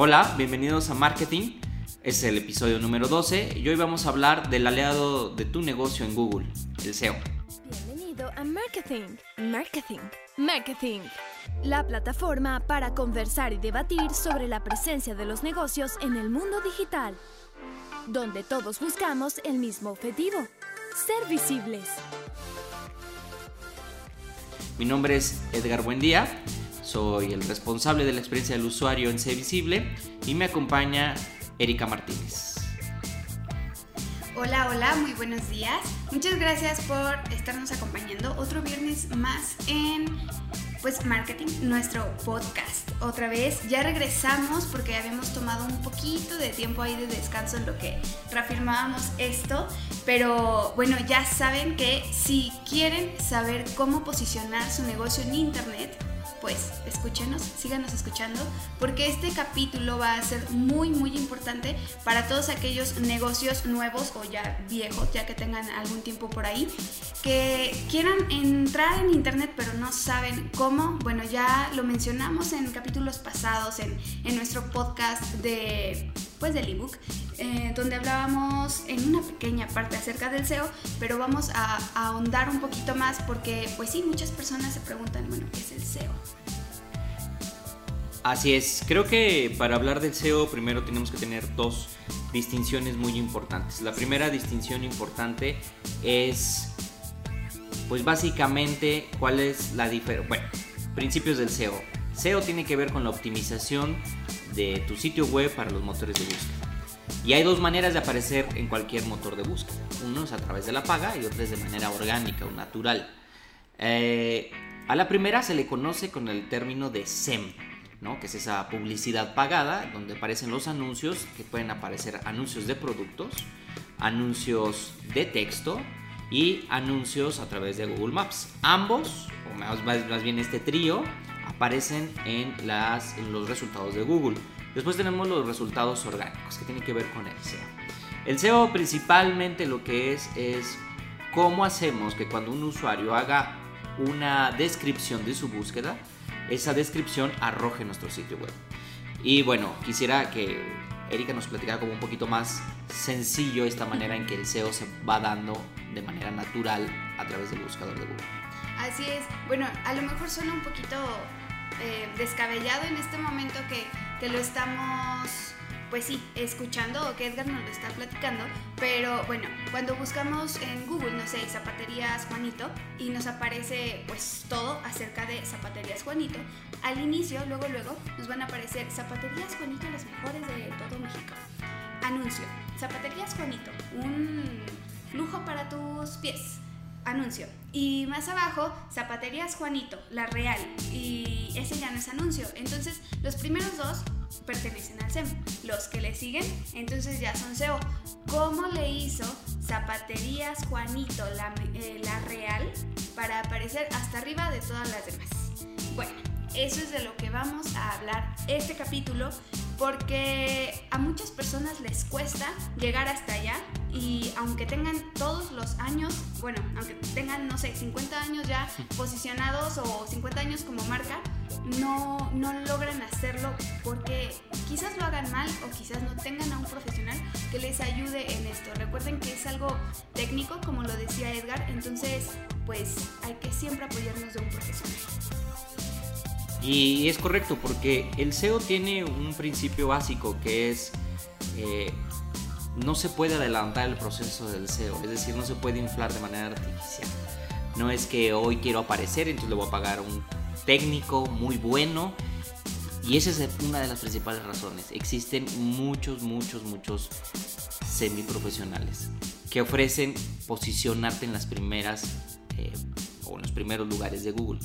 Hola, bienvenidos a Marketing. Es el episodio número 12 y hoy vamos a hablar del aliado de tu negocio en Google, el SEO. Bienvenido a Marketing. Marketing. Marketing. La plataforma para conversar y debatir sobre la presencia de los negocios en el mundo digital, donde todos buscamos el mismo objetivo, ser visibles. Mi nombre es Edgar Buendía, soy el responsable de la experiencia del usuario en Ser Visible y me acompaña Erika Martínez. Hola, hola, muy buenos días. Muchas gracias por estarnos acompañando otro viernes más en pues marketing, nuestro podcast. Otra vez, ya regresamos porque habíamos tomado un poquito de tiempo ahí de descanso en lo que reafirmábamos esto, pero bueno, ya saben que si quieren saber cómo posicionar su negocio en internet, pues escúchenos, síganos escuchando, porque este capítulo va a ser muy, muy importante para todos aquellos negocios nuevos o ya viejos, ya que tengan algún tiempo por ahí, que quieran entrar en internet pero no saben cómo. Bueno, ya lo mencionamos en capítulos pasados, en, en nuestro podcast de pues del ebook, eh, donde hablábamos en una pequeña parte acerca del SEO, pero vamos a, a, ahondar un poquito más porque pues sí, muchas personas se preguntan, bueno, ¿qué es el SEO? Así es, creo que para hablar del SEO primero tenemos que tener dos distinciones muy importantes. La primera distinción importante es, pues básicamente, cuál es la diferencia. Bueno, principios del SEO. SEO tiene que ver con la optimización de tu sitio web para los motores de búsqueda. Y hay dos maneras de aparecer en cualquier motor de búsqueda. Uno es a través de la paga y otro es de manera orgánica o natural. Eh, a la primera se le conoce con el término de SEM, ¿no? que es esa publicidad pagada donde aparecen los anuncios, que pueden aparecer anuncios de productos, anuncios de texto y anuncios a través de Google Maps. Ambos, o más, más bien este trío, aparecen en, las, en los resultados de Google. Después tenemos los resultados orgánicos, que tienen que ver con el SEO. El SEO principalmente lo que es es cómo hacemos que cuando un usuario haga una descripción de su búsqueda, esa descripción arroje nuestro sitio web. Y bueno, quisiera que Erika nos platicara como un poquito más sencillo esta manera en que el SEO se va dando de manera natural a través del buscador de Google. Así es. Bueno, a lo mejor suena un poquito eh, descabellado en este momento que, que, lo estamos, pues sí, escuchando o que Edgar nos lo está platicando, pero bueno, cuando buscamos en Google, no sé, zapaterías Juanito y nos aparece pues todo acerca de zapaterías Juanito, al inicio, luego, luego, nos van a aparecer zapaterías Juanito las mejores de todo México. Anuncio, zapaterías Juanito, un lujo para tus pies anuncio. Y más abajo, Zapaterías Juanito, la real. Y ese ya no es anuncio. Entonces, los primeros dos pertenecen al SEM. Los que le siguen, entonces ya son SEO. ¿Cómo le hizo Zapaterías Juanito, la, eh, la real, para aparecer hasta arriba de todas las demás? Bueno, eso es de lo que vamos a hablar este capítulo porque a muchas personas les cuesta llegar hasta allá y aunque tengan todos los años, bueno, aunque tengan, no sé, 50 años ya posicionados o 50 años como marca, no, no logran hacerlo porque quizás lo hagan mal o quizás no tengan a un profesional que les ayude en esto. Recuerden que es algo técnico, como lo decía Edgar, entonces pues hay que siempre apoyarnos de un profesional. Y es correcto porque el SEO tiene un principio básico que es eh, no se puede adelantar el proceso del SEO, es decir, no se puede inflar de manera artificial. No es que hoy quiero aparecer, entonces le voy a pagar un técnico muy bueno. Y esa es una de las principales razones. Existen muchos, muchos, muchos semiprofesionales que ofrecen posicionarte en las primeras eh, o en los primeros lugares de Google.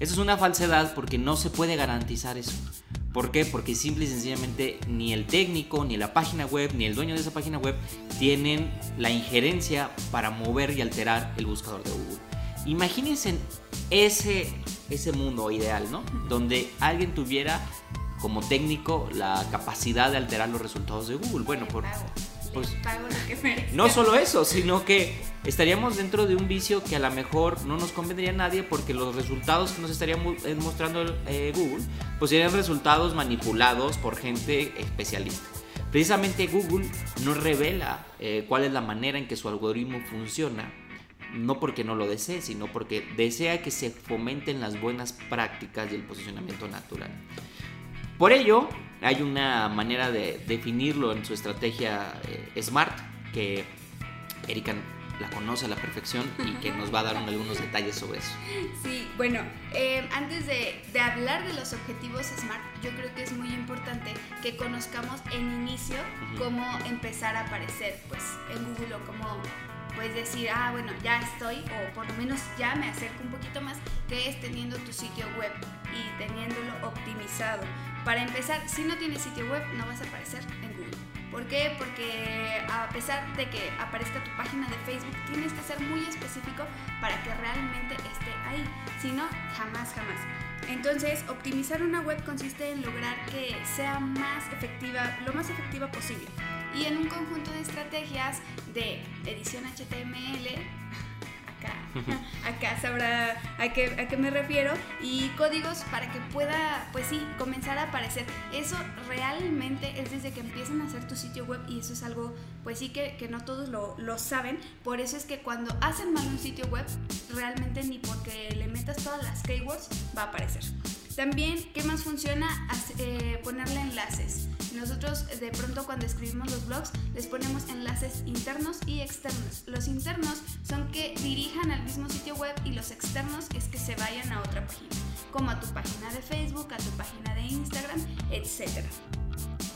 Eso es una falsedad porque no se puede garantizar eso. ¿Por qué? Porque simple y sencillamente ni el técnico, ni la página web, ni el dueño de esa página web tienen la injerencia para mover y alterar el buscador de Google. Imagínense ese, ese mundo ideal, ¿no? Donde alguien tuviera como técnico la capacidad de alterar los resultados de Google. Bueno, por, pues pago lo que merezca. no solo eso, sino que estaríamos dentro de un vicio que a lo mejor no nos convendría a nadie porque los resultados que nos estaría mostrando eh, Google pues serían resultados manipulados por gente especialista. Precisamente Google no revela eh, cuál es la manera en que su algoritmo funciona, no porque no lo desee, sino porque desea que se fomenten las buenas prácticas y el posicionamiento natural. Por ello, hay una manera de definirlo en su estrategia eh, SMART, que Erika la conoce a la perfección y que nos va a dar un- algunos detalles sobre eso. Sí, bueno, eh, antes de, de hablar de los objetivos SMART, yo creo que es muy importante que conozcamos en inicio cómo empezar a aparecer pues, en Google o cómo puedes decir, ah, bueno, ya estoy, o por lo menos ya me acerco un poquito más, que es teniendo tu sitio web y teniéndolo optimizado. Para empezar, si no tienes sitio web, no vas a aparecer en Google. ¿Por qué? Porque a pesar de que aparezca tu página de Facebook, tienes que ser muy específico para que realmente esté ahí. Si no, jamás, jamás. Entonces, optimizar una web consiste en lograr que sea más efectiva, lo más efectiva posible. Y en un conjunto de estrategias de edición HTML, acá, sabrá a qué, a qué me refiero, y códigos para que pueda, pues sí, comenzar a aparecer. Eso realmente es desde que empiezan a hacer tu sitio web y eso es algo, pues sí, que, que no todos lo, lo saben. Por eso es que cuando hacen mal un sitio web, realmente ni porque le metas todas las keywords va a aparecer. También, ¿qué más funciona? Eh, ponerle enlaces. Nosotros de pronto cuando escribimos los blogs les ponemos enlaces internos y externos. Los internos son que dirijan al mismo sitio web y los externos es que se vayan a otra página, como a tu página de Facebook, a tu página de Instagram, etc.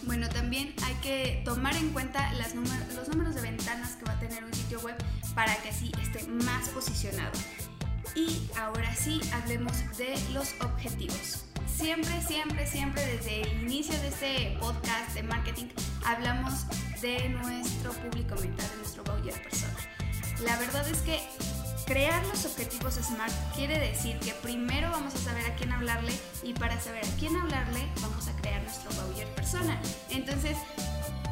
Bueno, también hay que tomar en cuenta los números de ventanas que va a tener un sitio web para que así esté más posicionado. Y ahora sí, hablemos de los objetivos. Siempre, siempre, siempre desde el inicio de este podcast de marketing hablamos de nuestro público meta, de nuestro buyer persona. La verdad es que crear los objetivos SMART quiere decir que primero vamos a saber a quién hablarle y para saber a quién hablarle vamos a crear nuestro buyer persona. Entonces,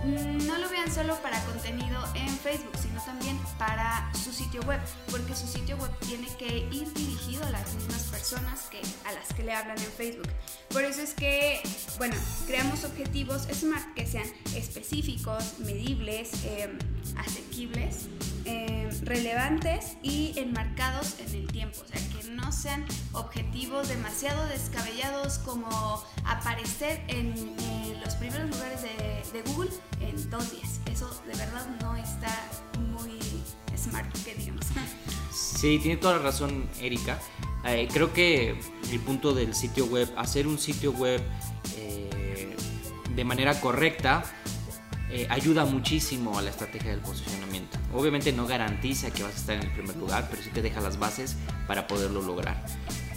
no lo vean solo para contenido en Facebook, sino también para su sitio web, porque su sitio web tiene que ir dirigido a las mismas personas que a las que le hablan en Facebook. Por eso es que, bueno, creamos objetivos SMART que sean específicos, medibles, eh, asequibles, eh, relevantes y enmarcados en el tiempo, o sea, que no sean objetivos demasiado descabellados como aparecer en, los primeros lugares de, de Google en dos días. Eso de verdad no está muy smart, que digamos. Sí, tiene toda la razón Erika. Eh, creo que el punto del sitio web, hacer un sitio web eh, de manera correcta, eh, ayuda muchísimo a la estrategia del posicionamiento. Obviamente no garantiza que vas a estar en el primer lugar, pero sí te deja las bases para poderlo lograr.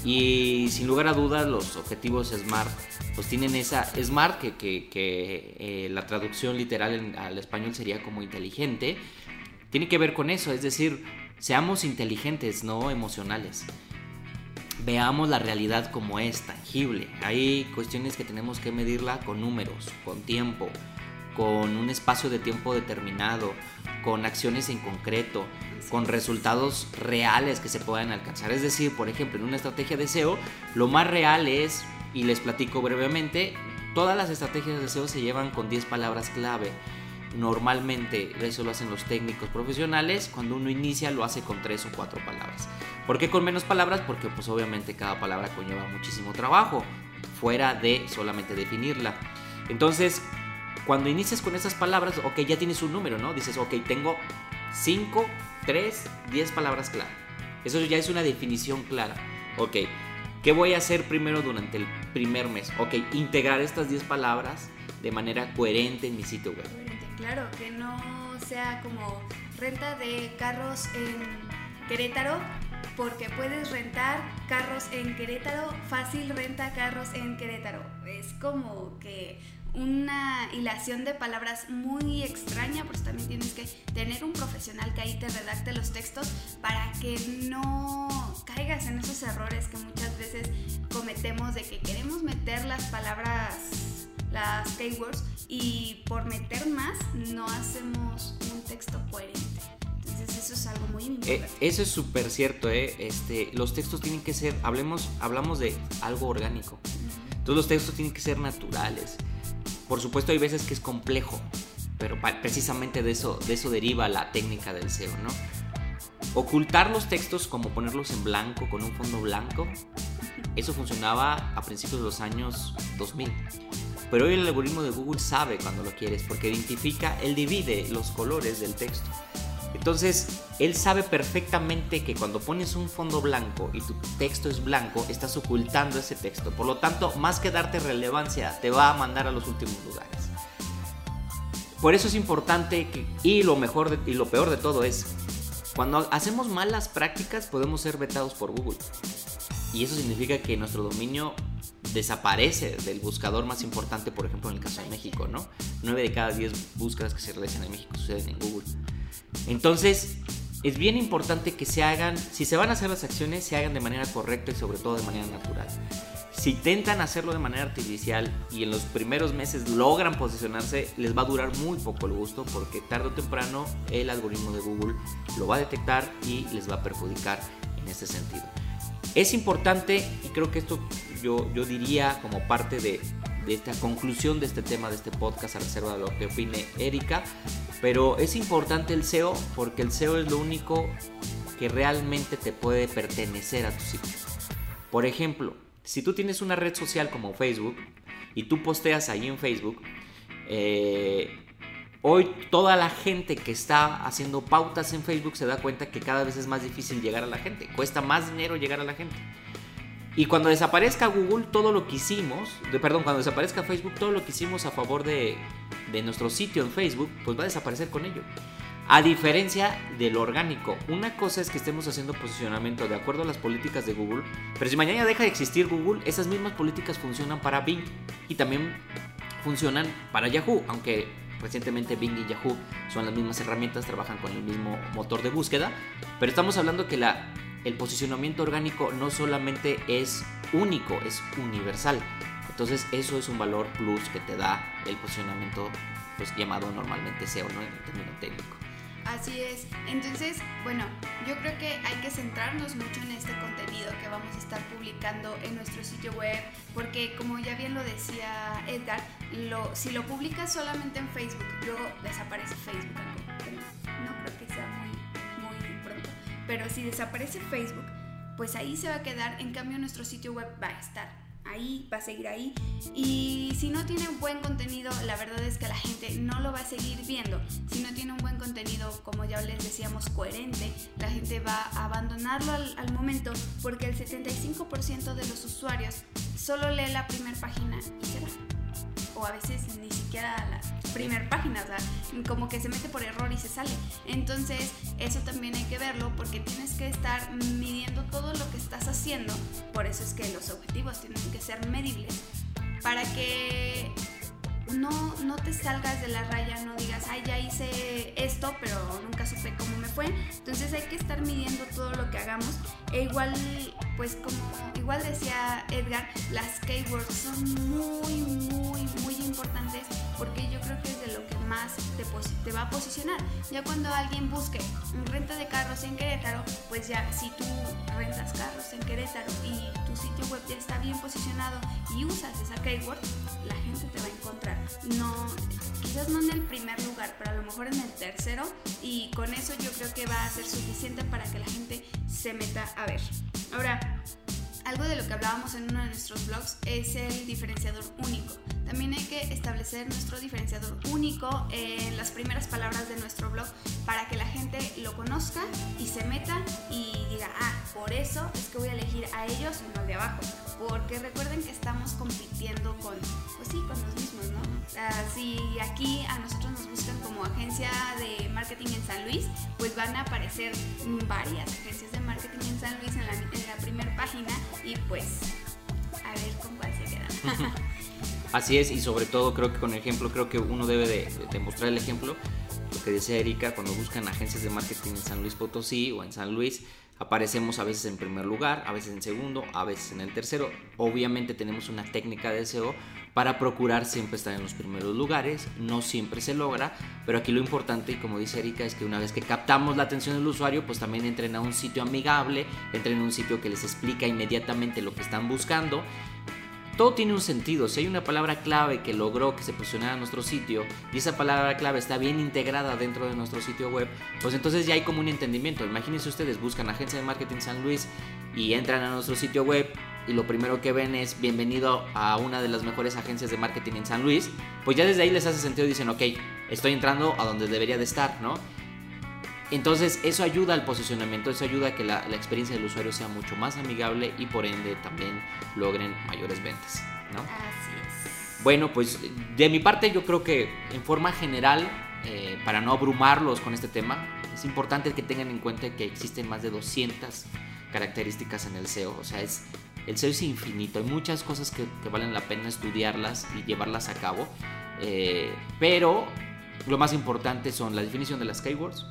Y sin lugar a dudas los objetivos SMART pues tienen esa SMART que, que- eh, la traducción literal al español sería como inteligente. Tiene que ver con eso, es decir, seamos inteligentes, no emocionales. Veamos la realidad como es, tangible. Hay cuestiones que tenemos que medirla con números, con tiempo, con un espacio de tiempo determinado, con acciones en concreto, con resultados reales que se puedan alcanzar. Es decir, por ejemplo, en una estrategia de SEO, lo más real es, y les platico brevemente, todas las estrategias de SEO se llevan con 10 palabras clave. Normalmente eso lo hacen los técnicos profesionales, cuando uno inicia lo hace con 3 o 4 palabras. ¿Por qué con menos palabras? Porque pues obviamente cada palabra conlleva muchísimo trabajo, fuera de solamente definirla. Entonces, cuando inicias con esas palabras, ok, ya tienes un número, ¿no? Dices, ok, tengo 5, 3, 10 palabras clave. Eso ya es una definición clara. Ok, ¿qué voy a hacer primero durante el primer mes? Ok, integrar estas 10 palabras de manera coherente en mi sitio web. Claro, que no sea como renta de carros en Querétaro, porque puedes rentar carros en Querétaro, fácil renta carros en Querétaro. Es como que una hilación de palabras muy extraña, pues también tienes que tener un profesional que ahí te redacte los textos para que no caigas en esos errores que muchas veces cometemos de que queremos meter las palabras las keywords y por meter más no hacemos un texto coherente. Entonces eso es algo muy Eh, importante. eso es súper cierto, ¿eh? Este, los textos tienen que ser, hablemos, hablamos de algo orgánico. Entonces los textos tienen que ser naturales. Por supuesto hay veces que es complejo, pero precisamente de eso, de eso deriva la técnica del SEO, ¿no? Ocultar los textos como ponerlos en blanco, con un fondo blanco, eso funcionaba a principios de los años 2000. Pero hoy el algoritmo de Google sabe cuando lo quieres, porque identifica, él divide los colores del texto. Entonces, él sabe perfectamente que cuando pones un fondo blanco y tu texto es blanco, estás ocultando ese texto. Por lo tanto, más que darte relevancia, te va a mandar a los últimos lugares. Por eso es importante que, y lo mejor de- y lo peor de todo es, cuando hacemos malas prácticas podemos ser vetados por Google. Y eso significa que nuestro dominio desaparece del buscador más importante, por ejemplo, en el caso de México, ¿no? 9 de cada 10 búsquedas que se realizan en México suceden en Google. Entonces, es bien importante que se hagan, si se van a hacer las acciones, se hagan de manera correcta y sobre todo de manera natural. Si intentan hacerlo de manera artificial y en los primeros meses logran posicionarse, les va a durar muy poco el gusto porque tarde o temprano el algoritmo de Google lo va a detectar y les va a perjudicar en ese sentido. Es importante, y creo que esto yo, yo diría como parte de, de esta conclusión de este tema, de este podcast, a reserva de lo que opine Erika, pero es importante el SEO porque el SEO es lo único que realmente te puede pertenecer a tu sitio. Por ejemplo, si tú tienes una red social como Facebook y tú posteas ahí en Facebook, eh, hoy toda la gente que está haciendo pautas en Facebook se da cuenta que cada vez es más difícil llegar a la gente, cuesta más dinero llegar a la gente. Y cuando desaparezca Google, todo lo que hicimos, de, perdón, cuando desaparezca Facebook, todo lo que hicimos a favor de, de nuestro sitio en Facebook, pues va a desaparecer con ello. A diferencia del orgánico, una cosa es que estemos haciendo posicionamiento de acuerdo a las políticas de Google, pero si mañana deja de existir Google, esas mismas políticas funcionan para Bing y también funcionan para Yahoo, aunque recientemente Bing y Yahoo son las mismas herramientas, trabajan con el mismo motor de búsqueda, pero estamos hablando que la, el posicionamiento orgánico no solamente es único, es universal. Entonces eso es un valor plus que te da el posicionamiento pues llamado normalmente SEO, ¿no? En el término. Así es. Entonces, bueno, yo creo que hay que centrarnos mucho en este contenido que vamos a estar publicando en nuestro sitio web, porque como ya bien lo decía Edgar, si lo publicas solamente en Facebook, luego desaparece Facebook. Pero si desaparece Facebook, pues ahí se va a quedar. En cambio, nuestro sitio web va a estar ahí, va a seguir ahí. Y si no tiene buen contenido, la verdad es que la gente no lo va a seguir viendo. Si no tiene un buen contenido, como ya les decíamos, coherente, la gente va a abandonarlo al, al momento porque el 75% de los usuarios solo lee la primera página y se va. O a veces ni siquiera la primera página, o sea, como que se mete por error y se sale. Entonces, eso también hay que verlo porque tienes que estar midiendo todo lo que estás haciendo. Por eso es que los objetivos tienen que ser medibles para que no, no te salgas de la raya, no digas, ay, ya hice esto, pero nunca supe cómo me fue. Entonces hay que estar midiendo todo lo que hagamos. E igual, pues como igual decía Edgar, las keywords son muy, muy, muy importantes porque yo creo que es de lo que más te, va a posicionar. Ya cuando alguien busque renta de carros en Querétaro, pues ya si tú rentas carros en Querétaro y tu sitio web ya está bien posicionado y usas esa keyword, la gente te va a encontrar. No, quizás no en el primer lugar, pero a lo mejor en el tercero y con eso yo creo que va a ser suficiente para que la gente se meta a ver. Ahora, algo de lo que hablábamos en uno de nuestros blogs es el diferenciador único. También hay que establecer nuestro diferenciador único en las primeras palabras de nuestro blog para que la gente lo conozca y se meta y diga, ah, por eso es que voy a elegir a ellos y no al de abajo. Porque recuerden que estamos compitiendo con, pues sí, con los mismos, ¿no? Ah, si aquí a nosotros nos buscan como agencia de marketing en San Luis, pues van a aparecer varias agencias de marketing en San Luis en la, en la primera página y pues a ver con cuál se quedan. Así es, y sobre todo creo que con el ejemplo, creo que uno debe de, de mostrar el ejemplo. Lo que decía Erika, cuando buscan agencias de marketing en San Luis Potosí o en San Luis, aparecemos a veces en primer lugar, a veces en segundo, a veces en el tercero. Obviamente tenemos una técnica de SEO para procurar siempre estar en los primeros lugares. No siempre se logra, pero aquí lo importante, y como dice Erika, es que una vez que captamos la atención del usuario, pues también entren a un sitio amigable, entren a un sitio que les explica inmediatamente lo que están buscando. Todo tiene un sentido. Si hay una palabra clave que logró que se posicionara nuestro sitio y esa palabra clave está bien integrada dentro de nuestro sitio web, pues entonces ya hay como un entendimiento. Imagínense ustedes, buscan agencia de marketing San Luis y entran a nuestro sitio web y lo primero que ven es bienvenido a una de las mejores agencias de marketing en San Luis, pues ya desde ahí les hace sentido y dicen, ok, estoy entrando a donde debería de estar, ¿no? Entonces eso ayuda al posicionamiento, eso ayuda a que la, experiencia del usuario sea mucho más amigable y por ende también logren mayores ventas, ¿no? Así es. Bueno, pues de mi parte yo creo que en forma general, eh, para no abrumarlos con este tema, es importante que tengan en cuenta que existen más de 200 características en el SEO, o sea, es el SEO es infinito, hay muchas cosas que, valen la pena estudiarlas y llevarlas a cabo, eh, pero lo más importante son la definición de las keywords,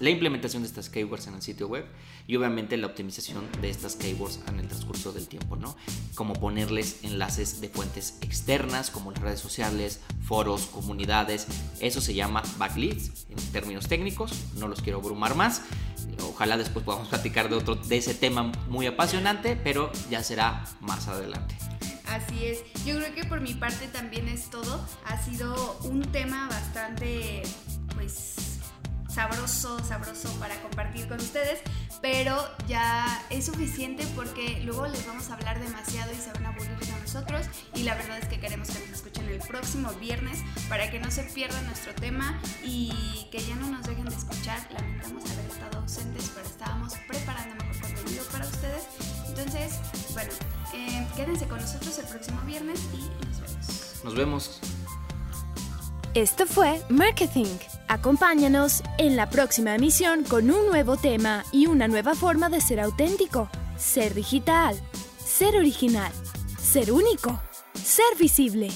la implementación de estas keywords en el sitio web y obviamente la optimización de estas keywords en el transcurso del tiempo, ¿no? Como ponerles enlaces de fuentes externas como las redes sociales, foros, comunidades, eso se llama backlinks en términos técnicos, no los quiero abrumar más. Ojalá después podamos platicar de otro de ese tema muy apasionante, pero ya será más adelante. Así es. Yo creo que por mi parte también es todo. Ha sido un tema bastante pues sabroso, sabroso para compartir con ustedes, pero ya es suficiente porque luego les vamos a hablar demasiado y se van a aburrir de nosotros y la verdad es que queremos que nos escuchen el próximo viernes para que no se pierdan nuestro tema y que ya no nos dejen de escuchar. Lamentamos haber estado ausentes, pero estábamos preparando mejor contenido para ustedes. Entonces, bueno, eh, quédense con nosotros el próximo viernes y nos vemos. Nos vemos. Esto fue Marketing. Acompáñanos en la próxima emisión con un nuevo tema y una nueva forma de ser auténtico, ser digital, ser original, ser único, ser visible.